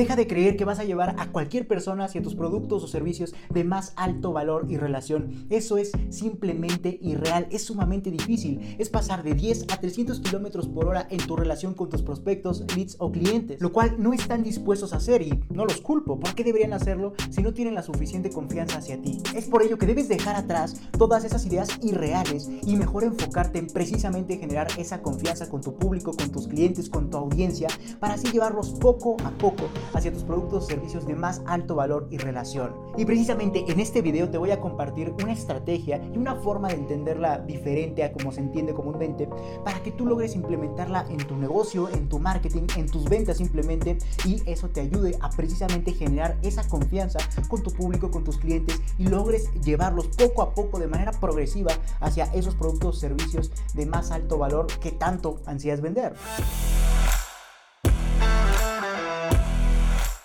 Deja de creer que vas a llevar a cualquier persona hacia tus productos o servicios de más alto valor y relación. Eso es simplemente irreal, es sumamente difícil. Es pasar de 10 a 300 kilómetros por hora en tu relación con tus prospectos, leads o clientes, lo cual no están dispuestos a hacer y no los culpo. ¿Por qué deberían hacerlo si no tienen la suficiente confianza hacia ti? Es por ello que debes dejar atrás todas esas ideas irreales y mejor enfocarte en precisamente generar esa confianza con tu público, con tus clientes, con tu audiencia, para así llevarlos poco a poco hacia tus productos servicios de más alto valor y relación. Y precisamente en este video te voy a compartir una estrategia y una forma de entenderla diferente a como se entiende comúnmente para que tú logres implementarla en tu negocio, en tu marketing, en tus ventas simplemente y eso te ayude a precisamente generar esa confianza con tu público, con tus clientes y logres llevarlos poco a poco de manera progresiva hacia esos productos o servicios de más alto valor que tanto ansías vender.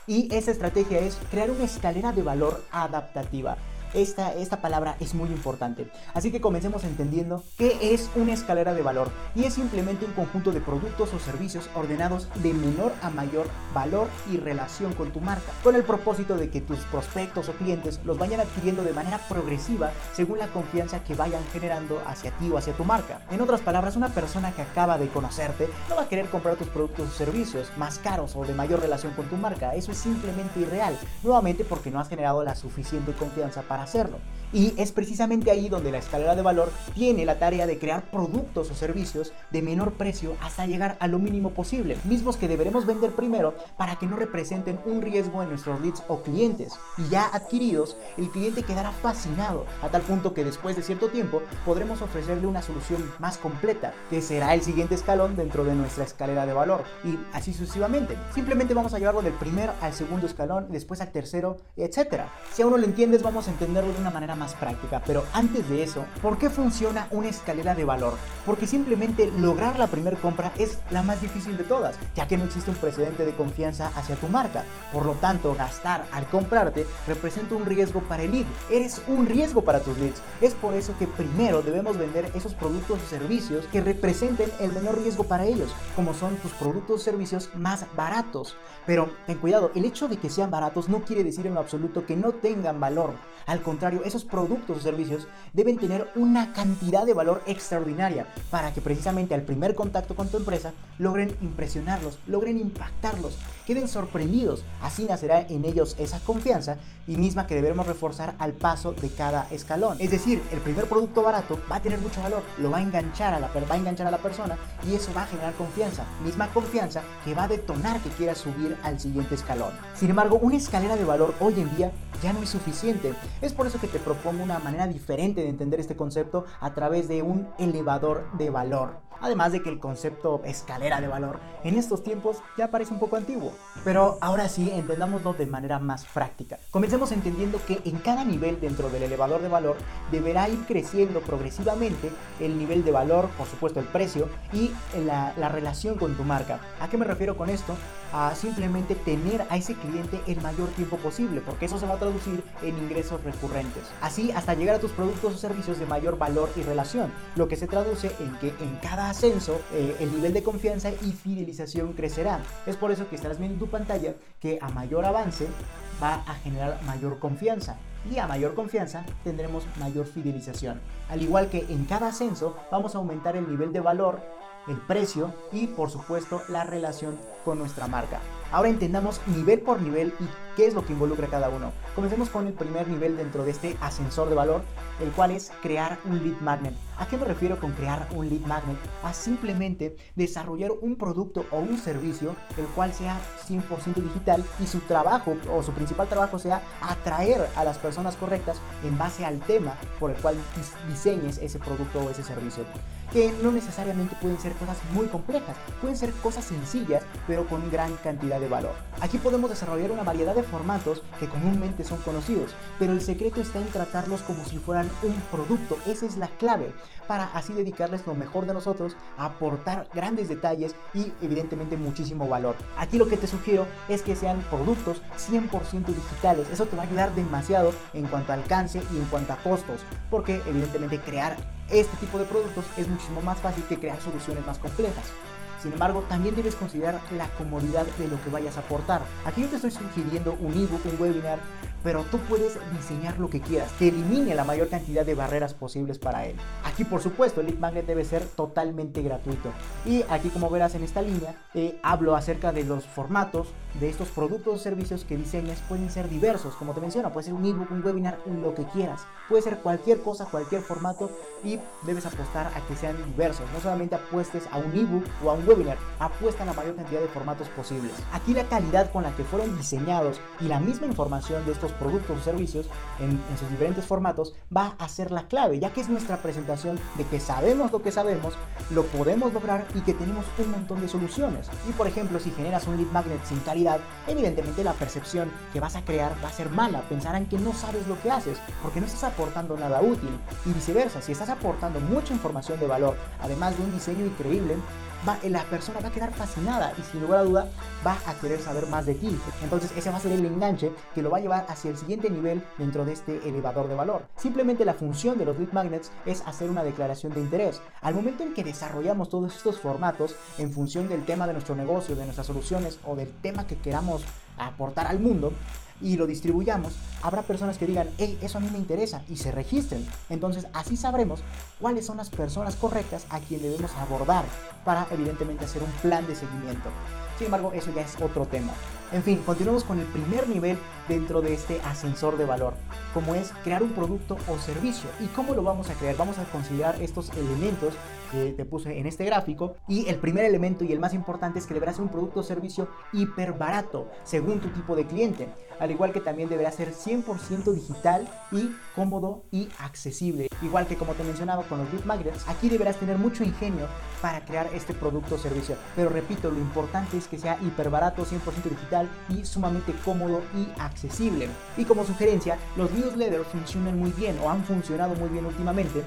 Y esa estrategia es crear una escalera de valor adaptativa. Esta, esta palabra es muy importante. Así que comencemos entendiendo qué es una escalera de valor. Y es simplemente un conjunto de productos o servicios ordenados de menor a mayor valor y relación con tu marca, con el propósito de que tus prospectos o clientes los vayan adquiriendo de manera progresiva según la confianza que vayan generando hacia ti o hacia tu marca. En otras palabras, una persona que acaba de conocerte no va a querer comprar tus productos o servicios más caros o de mayor relación con tu marca. Eso es simplemente irreal, nuevamente porque no has generado la suficiente confianza para hacerlo. Y es precisamente ahí donde la escalera de valor tiene la tarea de crear productos o servicios de menor precio hasta llegar a lo mínimo posible, mismos que deberemos vender primero para que no representen un riesgo en nuestros leads o clientes. Y ya adquiridos, el cliente quedará fascinado a tal punto que después de cierto tiempo podremos ofrecerle una solución más completa, que será el siguiente escalón dentro de nuestra escalera de valor. Y así sucesivamente. Simplemente vamos a llevarlo del primer al segundo escalón, después al tercero, etc. Si aún no lo entiendes, vamos a entenderlo de una manera más práctica. Pero antes de eso, ¿por qué funciona una escalera de valor? Porque simplemente lograr la primera compra es la más difícil de todas, ya que no existe un precedente de confianza hacia tu marca. Por lo tanto, gastar al comprarte representa un riesgo para el lead. Eres un riesgo para tus leads. Es por eso que primero debemos vender esos productos o servicios que representen el menor riesgo para ellos, como son tus productos o servicios más baratos. Pero ten cuidado, el hecho de que sean baratos no quiere decir en lo absoluto que no tengan valor. Al contrario, esos productos o servicios deben tener una cantidad de valor extraordinaria para que precisamente al primer contacto con tu empresa logren impresionarlos, logren impactarlos, queden sorprendidos. Así nacerá en ellos esa confianza y misma que debemos reforzar al paso de cada escalón. Es decir, el primer producto barato va a tener mucho valor, lo va a enganchar a la, va a, enganchar a la persona y eso va a generar confianza. Misma confianza que va a detonar que quiera subir al siguiente escalón. Sin embargo, una escalera de valor hoy en día ya no es suficiente. Es por eso que te propongo una manera diferente de entender este concepto a través de un elevador de valor. Además de que el concepto escalera de valor en estos tiempos ya parece un poco antiguo. Pero ahora sí, entendámoslo de manera más práctica. Comencemos entendiendo que en cada nivel dentro del elevador de valor deberá ir creciendo progresivamente el nivel de valor, por supuesto el precio y la, la relación con tu marca. ¿A qué me refiero con esto? A simplemente tener a ese cliente el mayor tiempo posible, porque eso se va a traducir en ingresos recurrentes. Así hasta llegar a tus productos o servicios de mayor valor y relación, lo que se traduce en que en cada ascenso, eh, el nivel de confianza y fidelización crecerá. Es por eso que estarás viendo en tu pantalla que a mayor avance va a generar mayor confianza y a mayor confianza tendremos mayor fidelización. Al igual que en cada ascenso vamos a aumentar el nivel de valor, el precio y por supuesto la relación con nuestra marca. Ahora entendamos nivel por nivel y qué es lo que involucra cada uno. Comencemos con el primer nivel dentro de este ascensor de valor, el cual es crear un lead magnet. ¿A qué me refiero con crear un lead magnet? A simplemente desarrollar un producto o un servicio el cual sea 100% digital y su trabajo o su principal trabajo sea atraer a las personas correctas en base al tema por el cual diseñes ese producto o ese servicio. Que no necesariamente pueden ser cosas muy complejas, pueden ser cosas sencillas pero con gran cantidad de valor. Aquí podemos desarrollar una variedad de formatos que comúnmente son conocidos, pero el secreto está en tratarlos como si fueran un producto. Esa es la clave para así dedicarles lo mejor de nosotros aportar grandes detalles y evidentemente muchísimo valor. Aquí lo que te sugiero es que sean productos 100% digitales. Eso te va a ayudar demasiado en cuanto a alcance y en cuanto a costos, porque evidentemente crear este tipo de productos es muchísimo más fácil que crear soluciones más complejas. Sin embargo, también debes considerar la comodidad de lo que vayas a aportar. Aquí yo te estoy sugiriendo un ebook, un webinar, pero tú puedes diseñar lo que quieras, que elimine la mayor cantidad de barreras posibles para él. Aquí, por supuesto, el lead magnet debe ser totalmente gratuito. Y aquí, como verás en esta línea, eh, hablo acerca de los formatos de estos productos o servicios que diseñas. Pueden ser diversos, como te menciono, puede ser un ebook, un webinar, lo que quieras. Puede ser cualquier cosa, cualquier formato y debes apostar a que sean diversos. No solamente apuestes a un ebook o a un webinar, apuesta a la mayor cantidad de formatos posibles. Aquí la calidad con la que fueron diseñados y la misma información de estos productos o servicios en, sus diferentes formatos va a ser la clave, ya que es nuestra presentación de que sabemos lo que sabemos, lo podemos lograr y que tenemos un montón de soluciones. Y por ejemplo, si generas un lead magnet sin calidad, evidentemente la percepción que vas a crear va a ser mala, pensarán que no sabes lo que haces, porque no estás aportando nada útil. Y viceversa, si estás aportando mucha información de valor, además de un diseño increíble, la persona va a quedar fascinada y sin lugar a duda va a querer saber más de ti. Entonces ese va a ser el enganche que lo va a llevar hacia el siguiente nivel dentro de este elevador de valor. Simplemente la función de los lead magnets es hacer una declaración de interés. Al momento en que desarrollamos todos estos formatos en función del tema de nuestro negocio, de nuestras soluciones o del tema que queramos aportar al mundo, y lo distribuyamos, habrá personas que digan, hey, eso a mí me interesa y se registren. Entonces así sabremos cuáles son las personas correctas a quien debemos abordar para evidentemente hacer un plan de seguimiento. Sin embargo, eso ya es otro tema. En fin, continuamos con el primer nivel dentro de este ascensor de valor, como es crear un producto o servicio. ¿Y cómo lo vamos a crear? Vamos a considerar estos elementos que te puse en este gráfico. Y el primer elemento y el más importante es que deberá ser un producto o servicio hiper barato, según tu tipo de cliente. Al igual que también deberá ser 100% digital y cómodo y accesible. Igual que como te mencionaba con los lead magnets, aquí deberás tener mucho ingenio para crear este producto o servicio. Pero repito, lo importante es que sea hiper barato, 100% digital y sumamente cómodo y accesible. Y como sugerencia, los newsletters funcionan muy bien o han funcionado muy bien últimamente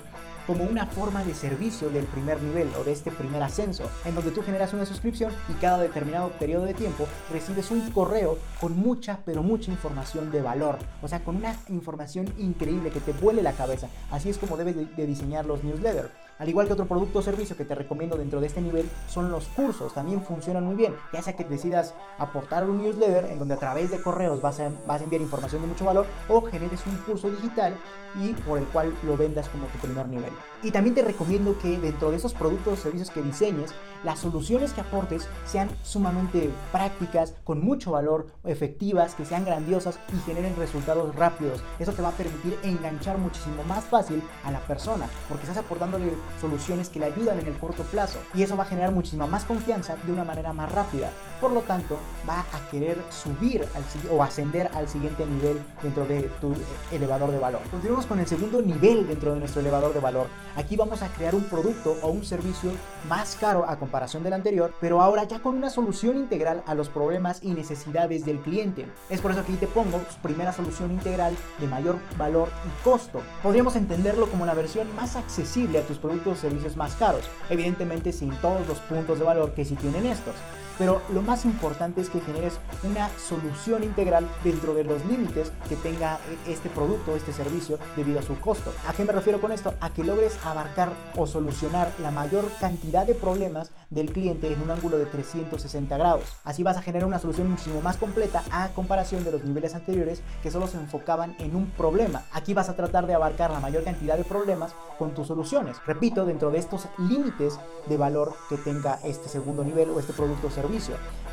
como una forma de servicio del primer nivel o de este primer ascenso, en donde tú generas una suscripción y cada determinado periodo de tiempo recibes un correo con mucha, pero mucha información de valor. O sea, con una información increíble que te vuele la cabeza. Así es como debes de, diseñar los newsletters. Al igual que otro producto o servicio que te recomiendo dentro de este nivel son los cursos, también funcionan muy bien, ya sea que decidas aportar un newsletter en donde a través de correos vas a, vas a enviar información de mucho valor o generes un curso digital y por el cual lo vendas como tu primer nivel. Y también te recomiendo que dentro de esos productos o servicios que diseñes, las soluciones que aportes sean sumamente prácticas, con mucho valor, efectivas, que sean grandiosas y generen resultados rápidos. Eso te va a permitir enganchar muchísimo más fácil a la persona, porque estás aportándole soluciones que le ayudan en el corto plazo. Y eso va a generar muchísima más confianza de una manera más rápida. Por lo tanto, va a querer subir o ascender al siguiente nivel dentro de tu elevador de valor. Continuamos con el segundo nivel dentro de nuestro elevador de valor Aquí vamos a crear un producto o un servicio más caro a comparación del anterior, pero ahora ya con una solución integral a los problemas y necesidades del cliente. Es por eso que aquí te pongo primera solución integral de mayor valor y costo. Podríamos entenderlo como la versión más accesible a tus productos o servicios más caros, evidentemente sin todos los puntos de valor que sí tienen estos pero lo más importante es que generes una solución integral dentro de los límites que tenga este producto, este servicio, debido a su costo. ¿A qué me refiero con esto? A que logres abarcar o solucionar la mayor cantidad de problemas del cliente en un ángulo de 360 grados. Así vas a generar una solución muchísimo más completa a comparación de los niveles anteriores que solo se enfocaban en un problema. Aquí vas a tratar de abarcar la mayor cantidad de problemas con tus soluciones. Repito, dentro de estos límites de valor que tenga este segundo nivel o este producto o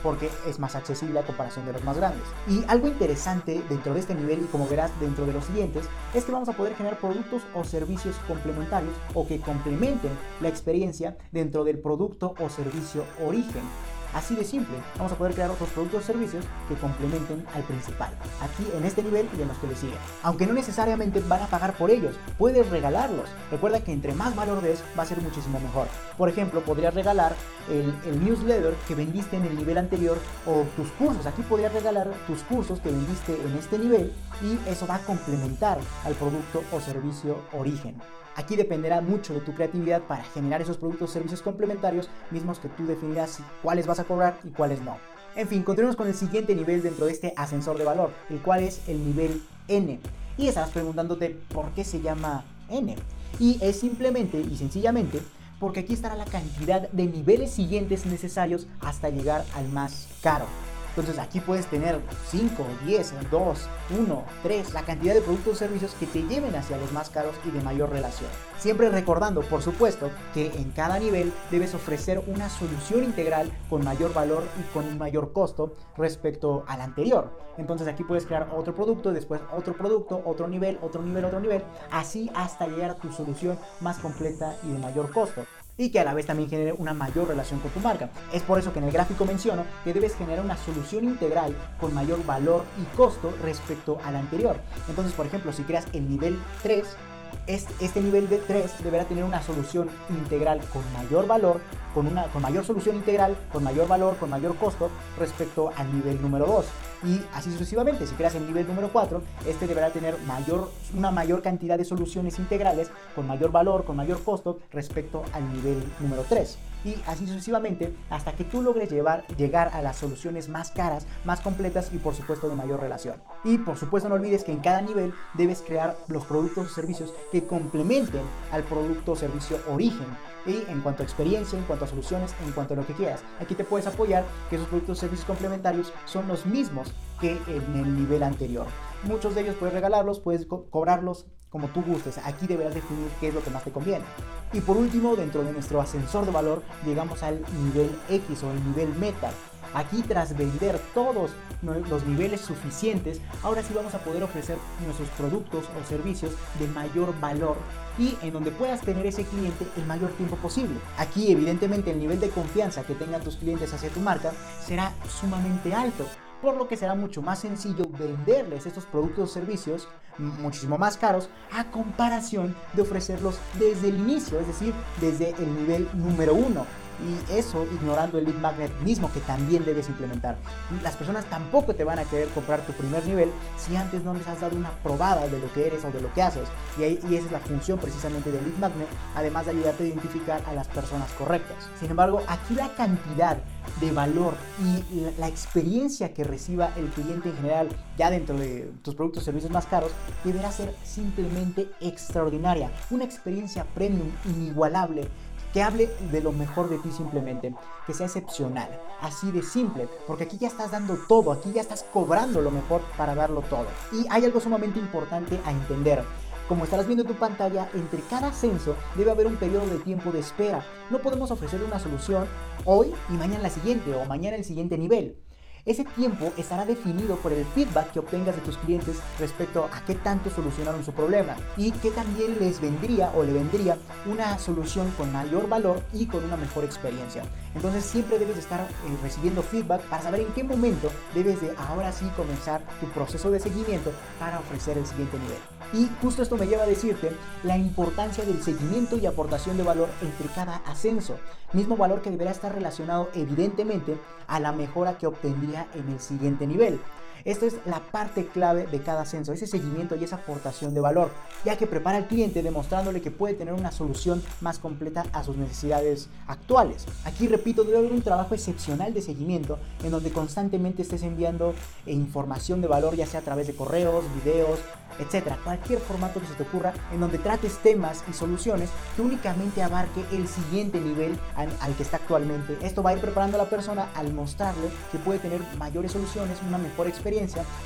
porque es más accesible a comparación de los más grandes. Y algo interesante dentro de este nivel y como verás dentro de los siguientes es que vamos a poder generar productos o servicios complementarios o que complementen la experiencia dentro del producto o servicio origen. Así de simple, vamos a poder crear otros productos o servicios que complementen al principal, aquí en este nivel y en los que le siguen. Aunque no necesariamente van a pagar por ellos, puedes regalarlos. Recuerda que entre más valor des, va a ser muchísimo mejor. Por ejemplo, podrías regalar el, el newsletter que vendiste en el nivel anterior o tus cursos. Aquí podrías regalar tus cursos que vendiste en este nivel y eso va a complementar al producto o servicio origen. Aquí dependerá mucho de tu creatividad para generar esos productos o servicios complementarios mismos que tú definirás cuáles vas a cobrar y cuáles no. En fin, continuemos con el siguiente nivel dentro de este ascensor de valor, el cual es el nivel N. Y estarás preguntando por qué se llama N. Y es simplemente y sencillamente porque aquí estará la cantidad de niveles siguientes necesarios hasta llegar al más caro. Entonces aquí puedes tener 5, 10, 2, 1, 3, la cantidad de productos o servicios que te lleven hacia los más caros y de mayor relación. Siempre recordando, por supuesto, que en cada nivel debes ofrecer una solución integral con mayor valor y con un mayor costo respecto al anterior. Entonces aquí puedes crear otro producto, después otro producto, otro nivel, otro nivel, otro nivel, así hasta llegar a tu solución más completa y de mayor costo y que a la vez también genere una mayor relación con tu marca. Es por eso que en el gráfico menciono que debes generar una solución integral con mayor valor y costo respecto al anterior. Entonces, por ejemplo, si creas el nivel 3, este, nivel de 3 deberá tener una solución integral con mayor valor, con, una, con mayor solución integral, con mayor valor, con mayor costo respecto al nivel número 2 y así sucesivamente. Si creas el nivel número 4, este deberá tener mayor, una mayor cantidad de soluciones integrales con mayor valor, con mayor costo respecto al nivel número 3. Y así sucesivamente hasta que tú logres llevar, llegar a las soluciones más caras, más completas y por supuesto de mayor relación. Y por supuesto no olvides que en cada nivel debes crear los productos o servicios que complementen al producto o servicio origen y en cuanto a experiencia, en cuanto a soluciones, en cuanto a lo que quieras. Aquí te puedes apoyar que esos productos o servicios complementarios son los mismos que en el nivel anterior. Muchos de ellos puedes regalarlos, puedes cobrarlos como tú gustes. Aquí deberás definir qué es lo que más te conviene. Y por último, dentro de nuestro ascensor de valor, llegamos al nivel X o el nivel meta. Aquí tras vender todos los niveles suficientes, ahora sí vamos a poder ofrecer nuestros productos o servicios de mayor valor y en donde puedas tener ese cliente el mayor tiempo posible. Aquí evidentemente el nivel de confianza que tengan tus clientes hacia tu marca será sumamente alto, por lo que será mucho más sencillo venderles estos productos o servicios muchísimo más caros a comparación de ofrecerlos desde el inicio, es decir, desde el nivel número uno y eso ignorando el lead magnet mismo que también debes implementar. Las personas tampoco te van a querer comprar tu primer nivel si antes no les has dado una probada de lo que eres o de lo que haces. Y, ahí, y esa es la función precisamente del lead magnet, además de ayudarte a identificar a las personas correctas. Sin embargo, aquí la cantidad de valor y la, la experiencia que reciba el cliente en general ya dentro de tus productos o servicios más caros deberá ser simplemente extraordinaria. Una experiencia premium inigualable que hable de lo mejor de ti simplemente, que sea excepcional, así de simple, porque aquí ya estás dando todo, aquí ya estás cobrando lo mejor para darlo todo. Y hay algo sumamente importante a entender. Como estarás viendo en tu pantalla, entre cada ascenso debe haber un periodo de tiempo de espera. No podemos ofrecer una solución hoy y mañana la siguiente o mañana el siguiente nivel. Ese tiempo estará definido por el feedback que obtengas de tus clientes respecto a qué tanto solucionaron su problema y qué también les vendría o le vendría una solución con mayor valor y con una mejor experiencia. Entonces siempre debes estar eh, recibiendo feedback para saber en qué momento debes de ahora sí comenzar tu proceso de seguimiento para ofrecer el siguiente nivel. Y justo esto me lleva a decirte la importancia del seguimiento y aportación de valor entre cada ascenso. Mismo valor que deberá estar relacionado evidentemente a la mejora que obtendría en el siguiente nivel. Esto es la parte clave de cada ascenso, ese seguimiento y esa aportación de valor, ya que prepara al cliente demostrándole que puede tener una solución más completa a sus necesidades actuales. Aquí repito, debe haber un trabajo excepcional de seguimiento en donde constantemente estés enviando información de valor, ya sea a través de correos, videos, etcétera, cualquier formato que se te ocurra en donde trates temas y soluciones que únicamente abarque el siguiente nivel al, que está actualmente. Esto va a ir preparando a la persona al mostrarle que puede tener mayores soluciones, una mejor experiencia,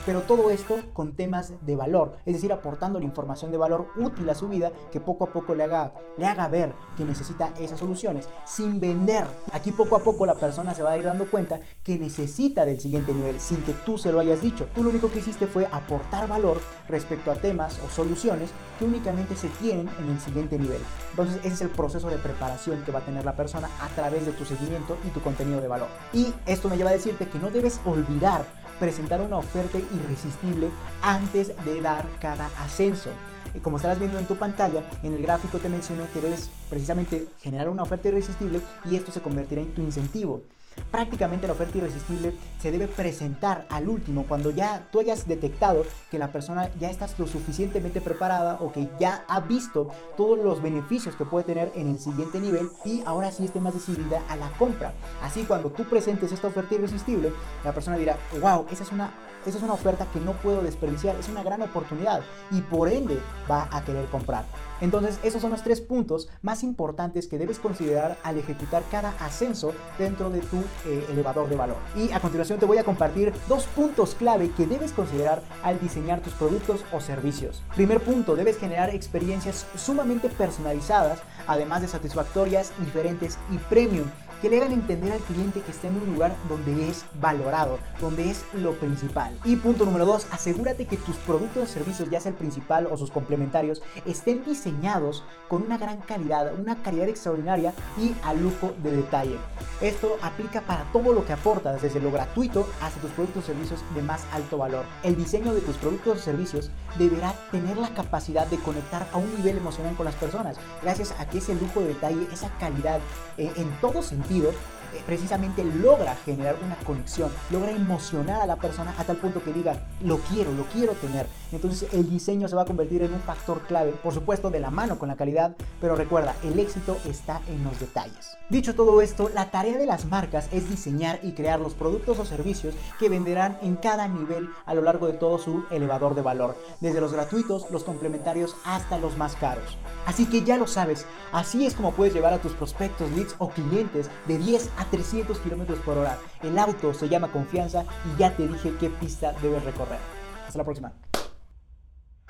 pero todo esto con temas de valor, es decir, aportando la información de valor útil a su vida que poco a poco le haga, le haga ver que necesita esas soluciones sin vender. Aquí poco a poco la persona se va a ir dando cuenta que necesita del siguiente nivel sin que tú se lo hayas dicho. Tú lo único que hiciste fue aportar valor respecto a temas o soluciones que únicamente se tienen en el siguiente nivel. Entonces ese es el proceso de preparación que va a tener la persona a través de tu seguimiento y tu contenido de valor. Y esto me lleva a decirte que no debes olvidar presentar una oferta irresistible antes de dar cada ascenso. Y como estarás viendo en tu pantalla, en el gráfico te mencioné que debes precisamente generar una oferta irresistible y esto se convertirá en tu incentivo. Prácticamente la oferta irresistible se debe presentar al último cuando ya tú hayas detectado que la persona ya está lo suficientemente preparada o que ya ha visto todos los beneficios que puede tener en el siguiente nivel y ahora sí esté más decidida a la compra. Así cuando tú presentes esta oferta irresistible, la persona dirá, wow, esa es una, esa es una oferta que no puedo desperdiciar, es una gran oportunidad y por ende va a querer comprar. Entonces, esos son los tres puntos más importantes que debes considerar al ejecutar cada ascenso dentro de tu eh, elevador de valor. Y a continuación te voy a compartir dos puntos clave que debes considerar al diseñar tus productos o servicios. Primer punto, debes generar experiencias sumamente personalizadas, además de satisfactorias, diferentes y premium que le hagan entender al cliente que está en un lugar donde es valorado, donde es lo principal. Y punto número dos, asegúrate que tus productos o servicios, ya sea el principal o sus complementarios, estén diseñados con una gran calidad, una calidad extraordinaria y a lujo de detalle. Esto aplica para todo lo que aportas, desde lo gratuito hasta tus productos o servicios de más alto valor. El diseño de tus productos o servicios deberá tener la capacidad de conectar a un nivel emocional con las personas, gracias a que ese lujo de detalle, esa calidad eh, en todo sentido, eh, precisamente logra generar una conexión, logra emocionar a la persona a tal punto que diga, lo quiero, lo quiero tener. Entonces el diseño se va a convertir en un factor clave, por supuesto de la mano con la calidad, pero recuerda, el éxito está en los detalles. Dicho todo esto, la tarea de las marcas es diseñar y crear los productos o servicios que venderán en cada nivel a lo largo de todo su elevador de valor, desde los gratuitos, los complementarios hasta los más caros. Así que ya lo sabes, así es como puedes llevar a tus prospectos, leads o clientes de 10 a 300 kilómetros por hora. El auto se llama confianza y ya te dije qué pista debes recorrer. Hasta la próxima.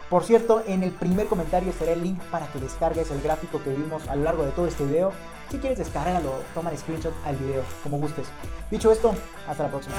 Por cierto, en el primer comentario estará el link para que descargues el gráfico que vimos a lo largo de todo este video. Si quieres descargarlo, toma el screenshot al video, como gustes. Dicho esto, hasta la próxima.